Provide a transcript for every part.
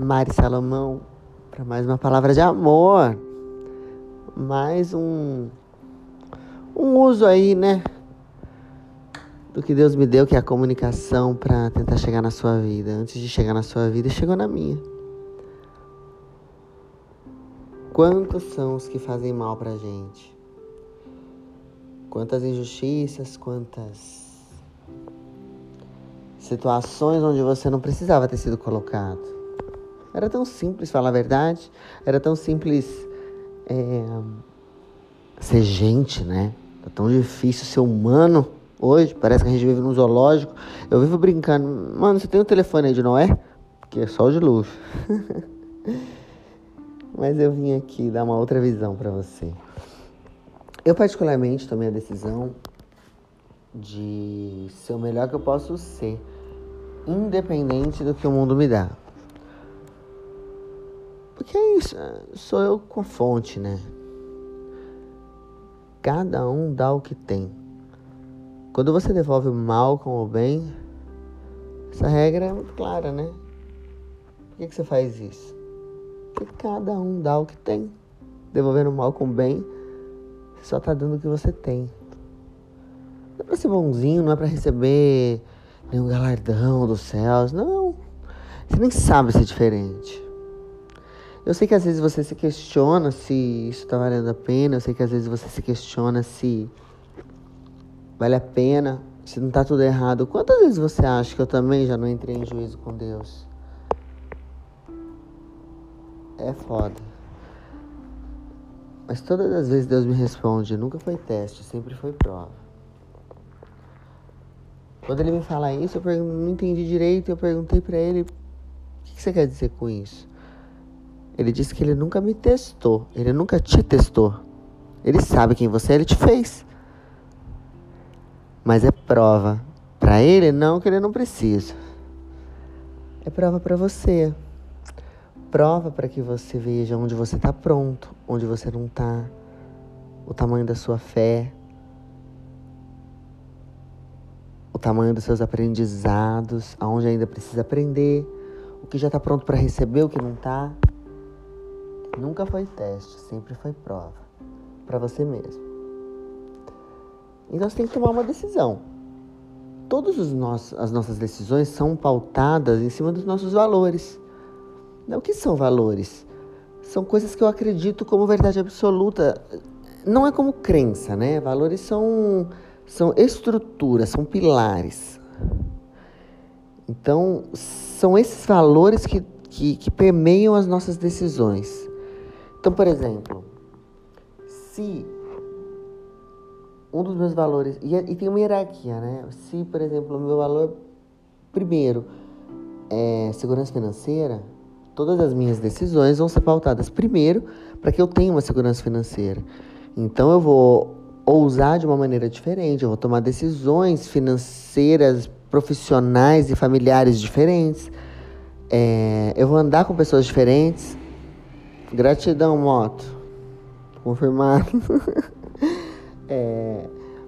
Mari Salomão para mais uma palavra de amor. Mais um um uso aí, né? Do que Deus me deu, que é a comunicação para tentar chegar na sua vida. Antes de chegar na sua vida, chegou na minha. Quantos são os que fazem mal pra gente? Quantas injustiças, quantas situações onde você não precisava ter sido colocado. Era tão simples falar a verdade, era tão simples é, ser gente, né? Tá tão difícil ser humano hoje, parece que a gente vive num zoológico. Eu vivo brincando, mano, você tem o um telefone aí de Noé? Que é só o de luxo. Mas eu vim aqui dar uma outra visão para você. Eu particularmente tomei a decisão de ser o melhor que eu posso ser, independente do que o mundo me dá. Porque é isso, sou eu com a fonte, né? Cada um dá o que tem. Quando você devolve o mal com o bem, essa regra é muito clara, né? Por que, que você faz isso? Porque cada um dá o que tem. Devolvendo o mal com o bem, você só tá dando o que você tem. Não é pra ser bonzinho, não é pra receber nenhum galardão dos céus. Não. Você nem sabe ser diferente. Eu sei que às vezes você se questiona se isso tá valendo a pena. Eu sei que às vezes você se questiona se vale a pena, se não tá tudo errado. Quantas vezes você acha que eu também já não entrei em juízo com Deus? É foda. Mas todas as vezes Deus me responde, nunca foi teste, sempre foi prova. Quando ele me fala isso, eu não entendi direito, eu perguntei para ele, o que você quer dizer com isso? Ele disse que ele nunca me testou, ele nunca te testou. Ele sabe quem você é, ele te fez. Mas é prova. Para ele, não que ele não precisa. É prova para você prova para que você veja onde você está pronto, onde você não está, o tamanho da sua fé, o tamanho dos seus aprendizados, aonde ainda precisa aprender, o que já está pronto para receber, o que não está. Nunca foi teste, sempre foi prova para você mesmo. Então você tem que tomar uma decisão. Todas as nossas decisões são pautadas em cima dos nossos valores. O que são valores? São coisas que eu acredito como verdade absoluta. Não é como crença, né? Valores são, são estruturas, são pilares. Então, são esses valores que, que, que permeiam as nossas decisões. Então, por exemplo, se um dos meus valores. E, e, tem uma hierarquia, né? Se, por exemplo, o meu valor primeiro é segurança financeira, Todas as minhas decisões vão ser pautadas primeiro para que eu tenha uma segurança financeira. Então eu vou ousar de uma maneira diferente, eu vou tomar decisões financeiras, profissionais e familiares diferentes. É, eu vou andar com pessoas diferentes. Gratidão, moto. Confirmado. é,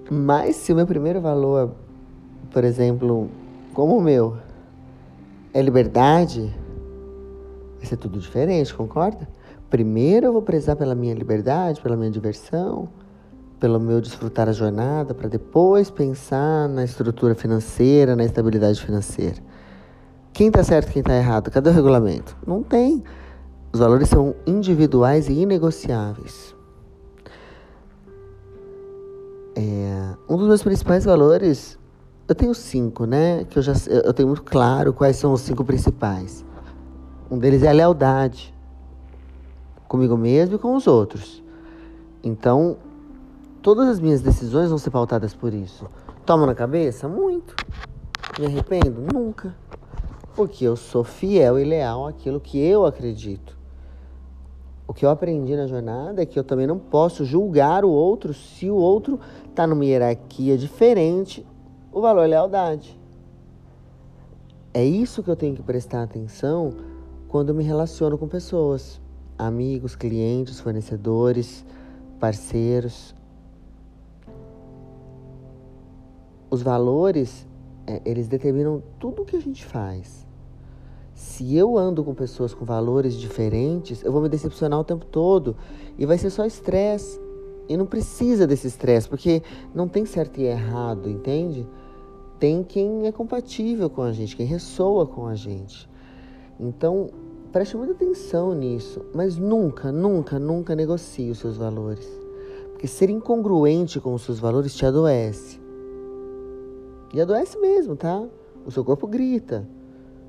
mas se o meu primeiro valor, por exemplo, como o meu, é liberdade, vai ser tudo diferente, concorda? Primeiro eu vou prezar pela minha liberdade, pela minha diversão, pelo meu desfrutar a jornada, para depois pensar na estrutura financeira, na estabilidade financeira. Quem está certo quem está errado? Cadê o regulamento? Não tem. Os valores são individuais e inegociáveis. É, um dos meus principais valores, eu tenho cinco, né? Que eu já eu tenho muito claro quais são os cinco principais. Um deles é a lealdade comigo mesmo e com os outros. Então, todas as minhas decisões vão ser pautadas por isso. Tomo na cabeça? Muito. Me arrependo? Nunca. Porque eu sou fiel e leal àquilo que eu acredito. O que eu aprendi na jornada é que eu também não posso julgar o outro se o outro está numa hierarquia diferente. O valor é lealdade. É isso que eu tenho que prestar atenção quando me relaciono com pessoas, amigos, clientes, fornecedores, parceiros. Os valores, é, eles determinam tudo o que a gente faz. Se eu ando com pessoas com valores diferentes, eu vou me decepcionar o tempo todo e vai ser só estresse. E não precisa desse estresse, porque não tem certo e errado, entende? Tem quem é compatível com a gente, quem ressoa com a gente. Então, preste muita atenção nisso, mas nunca, nunca, nunca negocie os seus valores. Porque ser incongruente com os seus valores te adoece. E adoece mesmo, tá? O seu corpo grita.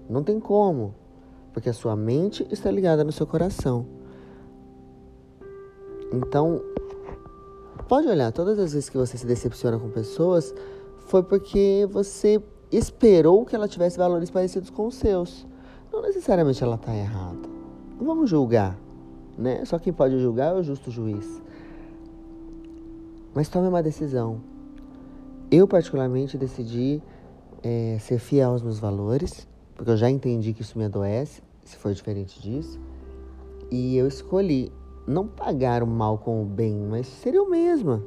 Não tem como, porque a sua mente está ligada no seu coração. Então, pode olhar, todas as vezes que você se decepciona com pessoas, foi porque você esperou que ela tivesse valores parecidos com os seus. Não necessariamente ela está errada. Não vamos julgar, né? Só quem pode julgar é o justo juiz. Mas tome uma decisão. Eu, particularmente, decidi é, ser fiel aos meus valores porque eu já entendi que isso me adoece, se for diferente disso. E eu escolhi não pagar o mal com o bem, mas ser eu mesma.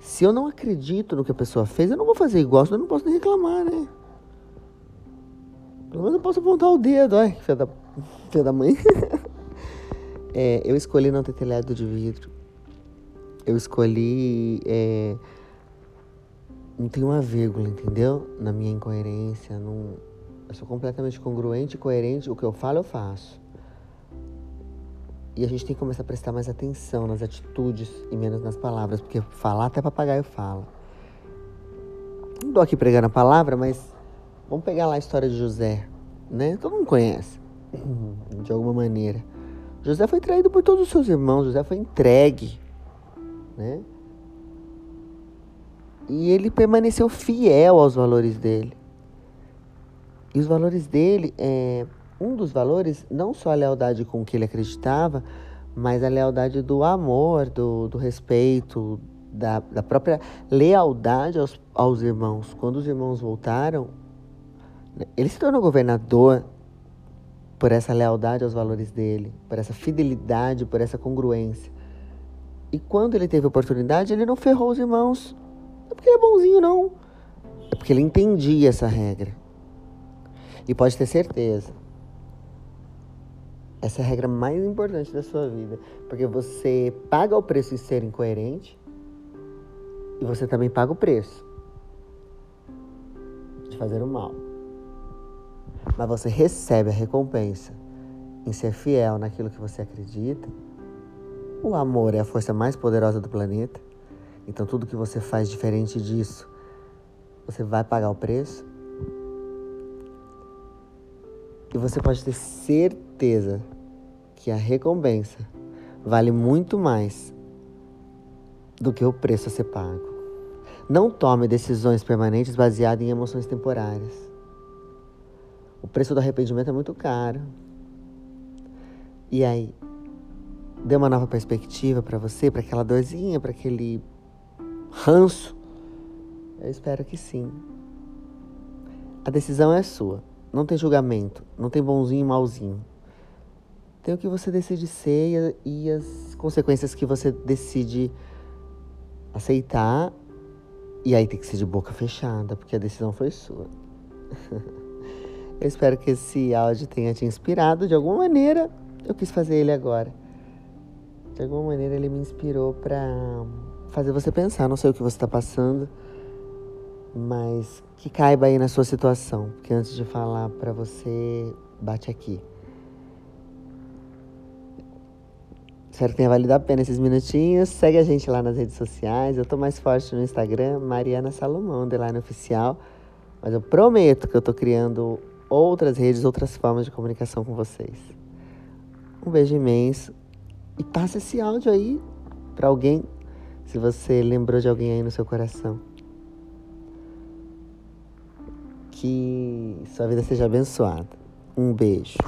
Se eu não acredito no que a pessoa fez, eu não vou fazer igual, senão eu não posso nem reclamar, né? Pelo menos eu posso apontar o dedo, ai, filha da, filha da mãe. é, eu escolhi não ter telhado de vidro. Eu escolhi é, não tem uma vírgula, entendeu? Na minha incoerência, não eu sou completamente congruente coerente. O que eu falo, eu faço. E a gente tem que começar a prestar mais atenção nas atitudes e menos nas palavras, porque falar até papagaio fala. Não estou aqui pregando a palavra, mas vamos pegar lá a história de José, né? Todo mundo conhece, de alguma maneira. José foi traído por todos os seus irmãos, José foi entregue, né? E ele permaneceu fiel aos valores dele. E os valores dele, é, um dos valores, não só a lealdade com que ele acreditava, mas a lealdade do amor, do, do respeito, da, da própria lealdade aos, aos irmãos. Quando os irmãos voltaram, né, ele se tornou governador por essa lealdade aos valores dele, por essa fidelidade, por essa congruência. E quando ele teve oportunidade, ele não ferrou os irmãos. Não é porque ele é bonzinho, não. É porque ele entendia essa regra. E pode ter certeza. Essa é a regra mais importante da sua vida. Porque você paga o preço de ser incoerente e você também paga o preço de fazer o mal. Mas você recebe a recompensa em ser fiel naquilo que você acredita. O amor é a força mais poderosa do planeta. Então tudo que você faz diferente disso, você vai pagar o preço. E você pode ter certeza que a recompensa vale muito mais do que o preço a ser pago. Não tome decisões permanentes baseadas em emoções temporárias. O preço do arrependimento é muito caro. E aí, dê uma nova perspectiva para você, para aquela dorzinha, para aquele ranço? Eu espero que sim. A decisão é sua. Não tem julgamento, não tem bonzinho e malzinho. Tem o que você decide ser e as consequências que você decide aceitar. E aí tem que ser de boca fechada, porque a decisão foi sua. Eu espero que esse áudio tenha te inspirado de alguma maneira. Eu quis fazer ele agora. De alguma maneira ele me inspirou para fazer você pensar. Não sei o que você está passando mas que caiba aí na sua situação, porque antes de falar para você, bate aqui. Espero que tenha valido a pena esses minutinhos. Segue a gente lá nas redes sociais. Eu tô mais forte no Instagram, Mariana Salomão, underline oficial. Mas eu prometo que eu tô criando outras redes, outras formas de comunicação com vocês. Um beijo imenso. E passa esse áudio aí para alguém, se você lembrou de alguém aí no seu coração que sua vida seja abençoada. Um beijo.